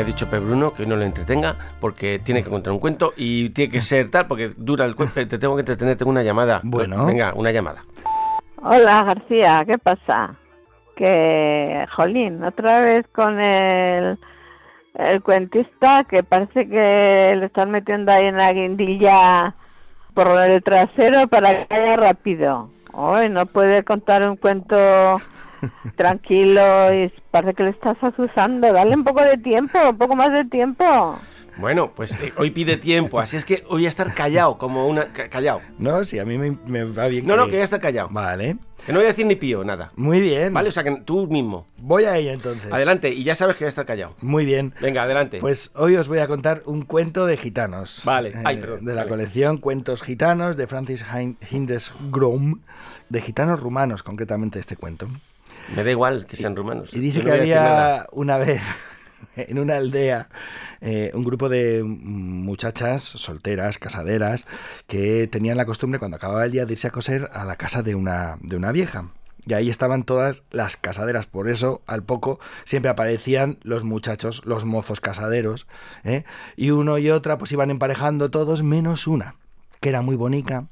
me ha dicho Pep Bruno que no lo entretenga porque tiene que contar un cuento y tiene que ser tal porque dura el cuento. Te tengo que entretener, tengo una llamada. Bueno. Venga, una llamada. Hola García, ¿qué pasa? Que, jolín, otra vez con el, el cuentista que parece que le están metiendo ahí en la guindilla por el trasero para que vaya rápido. Hoy no puede contar un cuento tranquilo y parece que le estás asusando. Dale un poco de tiempo, un poco más de tiempo. Bueno, pues eh, hoy pide tiempo, así es que hoy voy a estar callado, como una... ca- callado. No, sí, a mí me, me va bien. No, no, que- voy a estar callado. Vale. Que no voy a decir ni pío, nada. Muy bien. Vale, o sea que tú mismo. Voy a ella entonces. Adelante, y ya sabes que voy a estar callado. Muy bien. Venga, adelante. Pues hoy os voy a contar un cuento de gitanos. Vale. Eh, Ay, perdón. de la Vale. colección Cuentos Gitanos de Francis Hindes Grom, de gitanos rumanos, concretamente este cuento. Me da igual que sean rumanos. Y dice que había una vez en una aldea eh, un grupo de muchachas solteras, casaderas, que tenían la costumbre cuando acababa el día de irse a coser a la casa de una, de una vieja. Y ahí estaban todas las casaderas, por eso al poco siempre aparecían los muchachos, los mozos casaderos, ¿eh? y uno y otra pues iban emparejando todos menos una, que era muy bonita,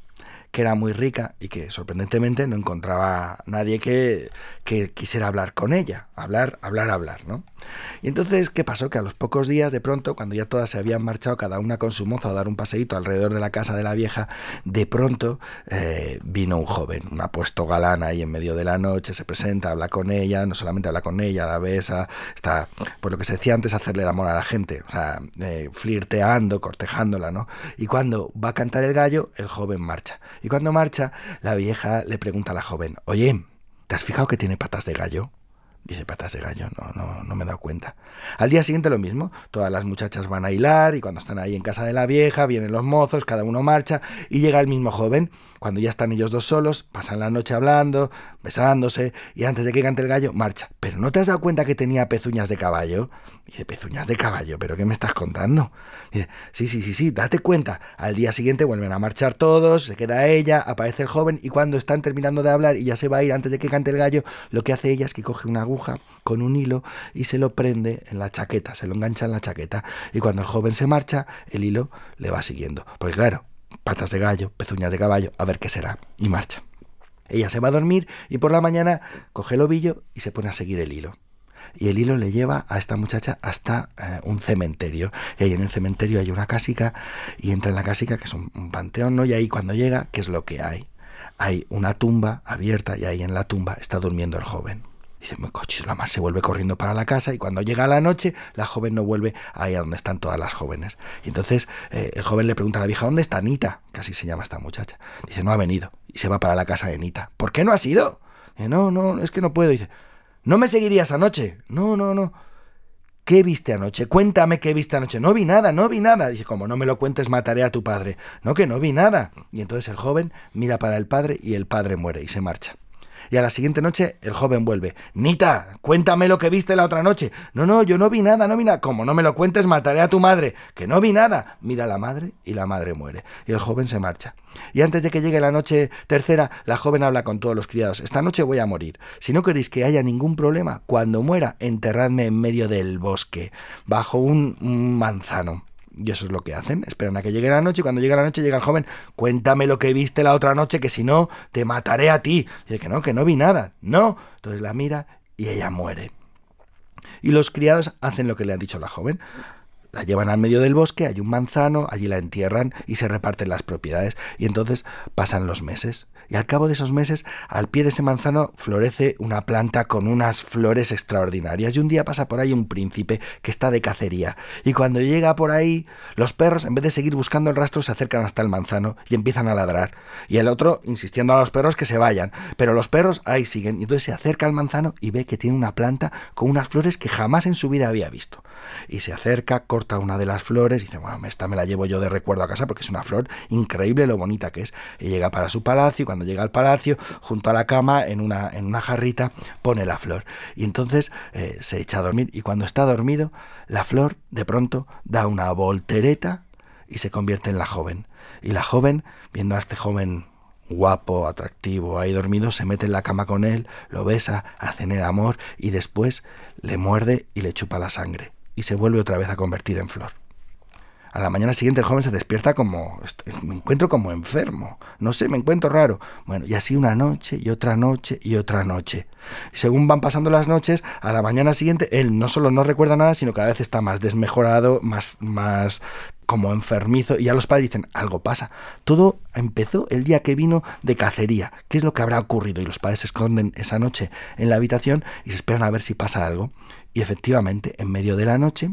que era muy rica y que sorprendentemente no encontraba nadie que, quisiera hablar con ella, hablar, hablar, hablar, ¿no? Y entonces, ¿qué pasó? Que a los pocos días, de pronto, cuando ya todas se habían marchado, cada una con su mozo a dar un paseíto alrededor de la casa de la vieja, de pronto eh, vino un joven, un apuesto galán ahí en medio de la noche, se presenta, habla con ella, no solamente habla con ella, la besa, está, por lo que se decía antes, hacerle el amor a la gente, o sea, eh, flirteando, cortejándola, ¿no? Y cuando va a cantar el gallo, el joven marcha. Y cuando marcha, la vieja le pregunta a la joven, oye, ¿te has fijado que tiene patas de gallo? Dice, patas de gallo, no, no, no me he dado cuenta. Al día siguiente lo mismo, todas las muchachas van a hilar y cuando están ahí en casa de la vieja, vienen los mozos, cada uno marcha y llega el mismo joven. Cuando ya están ellos dos solos, pasan la noche hablando, besándose y antes de que cante el gallo, marcha. Pero ¿no te has dado cuenta que tenía pezuñas de caballo? Dice, pezuñas de caballo, ¿pero qué me estás contando? Dice, sí, sí, sí, sí, date cuenta. Al día siguiente vuelven a marchar todos, se queda ella, aparece el joven y cuando están terminando de hablar y ya se va a ir antes de que cante el gallo, lo que hace ella es que coge una aguja con un hilo y se lo prende en la chaqueta, se lo engancha en la chaqueta y cuando el joven se marcha, el hilo le va siguiendo. Porque claro, patas de gallo, pezuñas de caballo, a ver qué será, y marcha. Ella se va a dormir y por la mañana coge el ovillo y se pone a seguir el hilo. Y el hilo le lleva a esta muchacha hasta eh, un cementerio. Y ahí en el cementerio hay una cásica y entra en la cásica, que es un, un panteón, ¿no? Y ahí cuando llega, ¿qué es lo que hay? Hay una tumba abierta y ahí en la tumba está durmiendo el joven. Dice, mi coche, la mar se vuelve corriendo para la casa y cuando llega la noche, la joven no vuelve ahí a donde están todas las jóvenes. Y entonces eh, el joven le pregunta a la vieja, ¿dónde está Anita? Así se llama esta muchacha. Dice, no ha venido. Y se va para la casa de Anita. ¿Por qué no has ido? Dice, no, no, es que no puedo. Dice, ¿no me seguirías anoche? No, no, no. ¿Qué viste anoche? Cuéntame qué viste anoche. No vi nada, no vi nada. Dice, como no me lo cuentes, mataré a tu padre. No, que no vi nada. Y entonces el joven mira para el padre y el padre muere y se marcha. Y a la siguiente noche el joven vuelve. Nita, cuéntame lo que viste la otra noche. No, no, yo no vi nada, no vi nada. Como no me lo cuentes, mataré a tu madre. Que no vi nada. Mira a la madre y la madre muere. Y el joven se marcha. Y antes de que llegue la noche tercera, la joven habla con todos los criados. Esta noche voy a morir. Si no queréis que haya ningún problema, cuando muera, enterradme en medio del bosque, bajo un, manzano. Y eso es lo que hacen. Esperan a que llegue la noche y cuando llega la noche llega el joven, cuéntame lo que viste la otra noche, que si no, te mataré a ti. Y dice que no, que no vi nada. No. Entonces la mira y ella muere. Y los criados hacen lo que le han dicho la joven. La llevan al medio del bosque, hay un manzano, allí la entierran y se reparten las propiedades. Y entonces pasan los meses. Y al cabo de esos meses, al pie de ese manzano florece una planta con unas flores extraordinarias. Y un día pasa por ahí un príncipe que está de cacería. Y cuando llega por ahí, los perros, en vez de seguir buscando el rastro, se acercan hasta el manzano y empiezan a ladrar. Y el otro insistiendo a los perros que se vayan. Pero los perros ahí siguen. Y entonces se acerca al manzano y ve que tiene una planta con unas flores que jamás en su vida había visto. Y se acerca, corta una de las flores y dice, bueno, esta me la llevo yo de recuerdo a casa porque es una flor increíble lo bonita que es. Y llega para su palacio y cuando llega al palacio, junto a la cama, en una, en una jarrita, pone la flor. Y entonces eh, se echa a dormir y cuando está dormido, la flor de pronto da una voltereta y se convierte en la joven. Y la joven, viendo a este joven guapo, atractivo, ahí dormido, se mete en la cama con él, lo besa, hacen el amor y después le muerde y le chupa la sangre. Y se vuelve otra vez a convertir en flor. A la mañana siguiente el joven se despierta como, me encuentro como enfermo, no sé, me encuentro raro. Bueno, y así una noche y otra noche y otra noche. según van pasando las noches, a la mañana siguiente él no solo no recuerda nada, sino cada vez está más desmejorado, más, más como enfermizo y ya los padres dicen, algo pasa. Todo empezó el día que vino de cacería. ¿Qué es lo que habrá ocurrido? Y los padres se esconden esa noche en la habitación y se esperan a ver si pasa algo. Y efectivamente, en medio de la noche,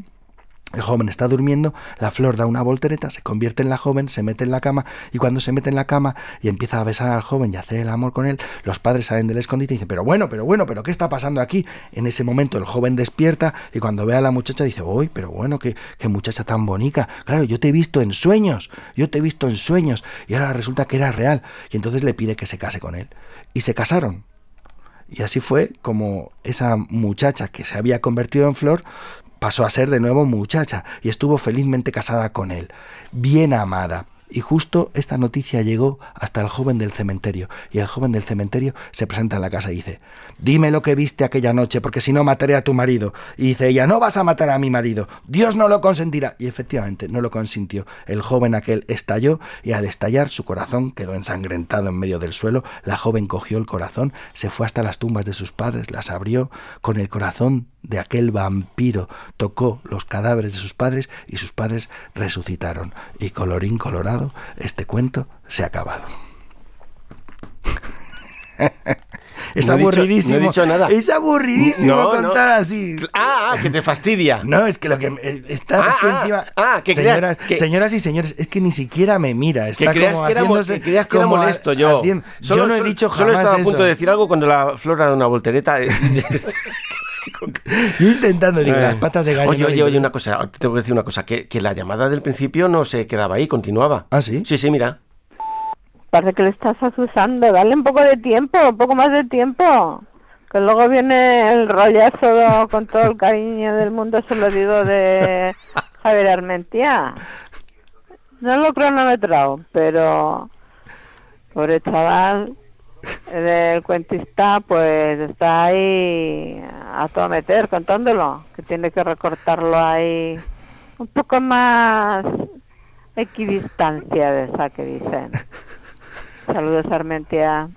el joven está durmiendo, la flor da una voltereta, se convierte en la joven, se mete en la cama y cuando se mete en la cama y empieza a besar al joven y hacer el amor con él, los padres salen del escondite y dicen, pero bueno, pero bueno, pero ¿qué está pasando aquí? En ese momento el joven despierta y cuando ve a la muchacha dice, uy, pero bueno, qué, qué muchacha tan bonita. Claro, yo te he visto en sueños, yo te he visto en sueños y ahora resulta que era real. Y entonces le pide que se case con él. Y se casaron. Y así fue como esa muchacha que se había convertido en flor pasó a ser de nuevo muchacha y estuvo felizmente casada con él, bien amada. Y justo esta noticia llegó hasta el joven del cementerio, y el joven del cementerio se presenta en la casa y dice, dime lo que viste aquella noche, porque si no mataré a tu marido. Y dice ella, no vas a matar a mi marido, Dios no lo consentirá. Y efectivamente, no lo consintió. El joven aquel estalló, y al estallar su corazón quedó ensangrentado en medio del suelo. La joven cogió el corazón, se fue hasta las tumbas de sus padres, las abrió, con el corazón de aquel vampiro tocó los cadáveres de sus padres y sus padres resucitaron. Y colorín colorado, este cuento se ha acabado. Es aburridísimo. no he dicho nada. Es aburridísimo contar así. Ah, ah, que te fastidia. No, es que lo que está es que ah, encima. Ah, que señoras, que, señoras y señores, es que ni siquiera me mira. Está que creas como que era, que creas que era como molesto yo. haciendo- Solo, yo no he solo- dicho jamás Solo estaba a punto eso. de decir algo cuando la flor da una voltereta. Yo intentando, digo, Eh. las patas de gallo. Oye, oye, oye, una cosa, te tengo que decir una cosa, que, que la llamada del principio no se quedaba ahí, continuaba. ¿Ah, sí? Sí, sí, mira. Parece que le estás asusando. Dale un poco de tiempo, un poco más de tiempo. Que luego viene el rollazo con todo el cariño del mundo, se lo digo de Javier Armentía. No lo he cronometrado, pero pobre chaval el cuentista pues está ahí a todo meter contándolo, que tiene que recortarlo ahí un poco más equidistancia de esa que dicen. Saludos Armentia.